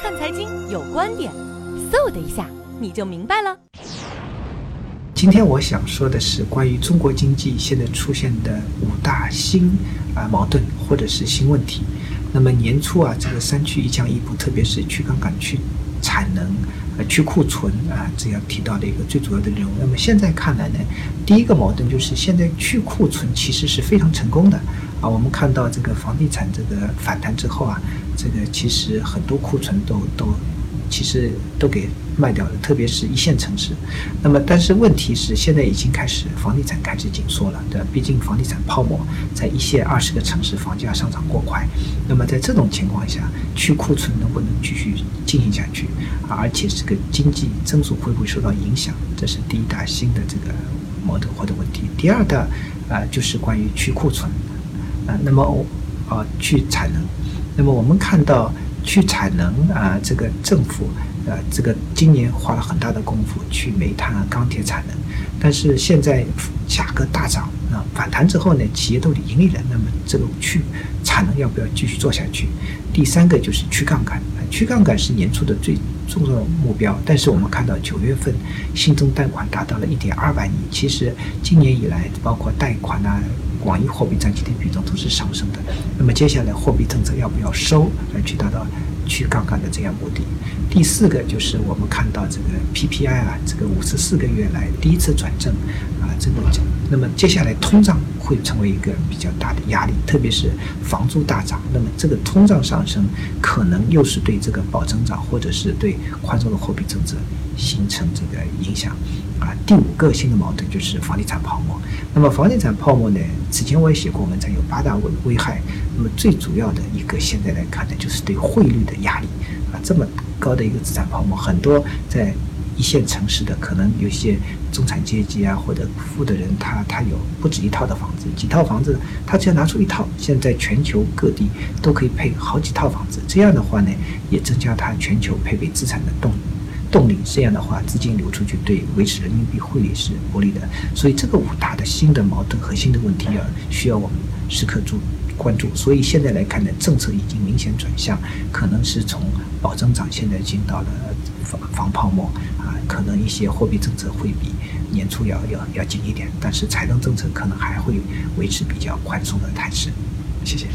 看财经有观点，嗖的一下你就明白了。今天我想说的是关于中国经济现在出现的五大新啊矛盾或者是新问题。那么年初啊，这个三去一降一补，特别是去杠杆、去产能、呃去库存啊，这样提到的一个最主要的内容。那么现在看来呢，第一个矛盾就是现在去库存其实是非常成功的啊。我们看到这个房地产这个反弹之后啊，这个其实很多库存都都。其实都给卖掉了，特别是一线城市。那么，但是问题是，现在已经开始房地产开始紧缩了，对吧？毕竟房地产泡沫在一线二十个城市房价上涨过快。那么在这种情况下，去库存能不能继续进行下去？啊，而且这个经济增速会不会受到影响？这是第一大新的这个矛盾或者问题。第二的啊，就是关于去库存啊，那么啊去产能。那么我们看到。去产能啊，这个政府呃，这个今年花了很大的功夫去煤炭、钢铁产能，但是现在价格大涨啊，反弹之后呢，企业都盈利了，那么这个去产能要不要继续做下去？第三个就是去杠杆啊，去杠杆是年初的最重要的目标，但是我们看到九月份新增贷款达到了一点二万亿，其实今年以来包括贷款啊。广义货币占 GDP 比重都是上升的，那么接下来货币政策要不要收来去达到去杠杆的这样目的？第四个就是我们看到这个 PPI 啊，这个五十四个月来第一次转正啊，这个那么接下来通胀会成为一个比较大的压力，特别是房租大涨，那么这个通胀上升可能又是对这个保增长或者是对宽松的货币政策形成这个影响。啊，第五个新的矛盾就是房地产泡沫。那么房地产泡沫呢？此前我也写过文章，有八大危危害。那么最主要的一个现在来看呢，就是对汇率的压力。啊，这么高的一个资产泡沫，很多在一线城市的可能有些中产阶级啊，或者富的人，他他有不止一套的房子，几套房子，他只要拿出一套，现在全球各地都可以配好几套房子。这样的话呢，也增加他全球配备资产的动力。动力这样的话，资金流出去对维持人民币汇率是不利的，所以这个五大的新的矛盾和新的问题要需要我们时刻注关注。所以现在来看呢，政策已经明显转向，可能是从保增长现在进到了防防泡沫啊，可能一些货币政策会比年初要要要紧一点，但是财政政策可能还会维持比较宽松的态势。谢谢。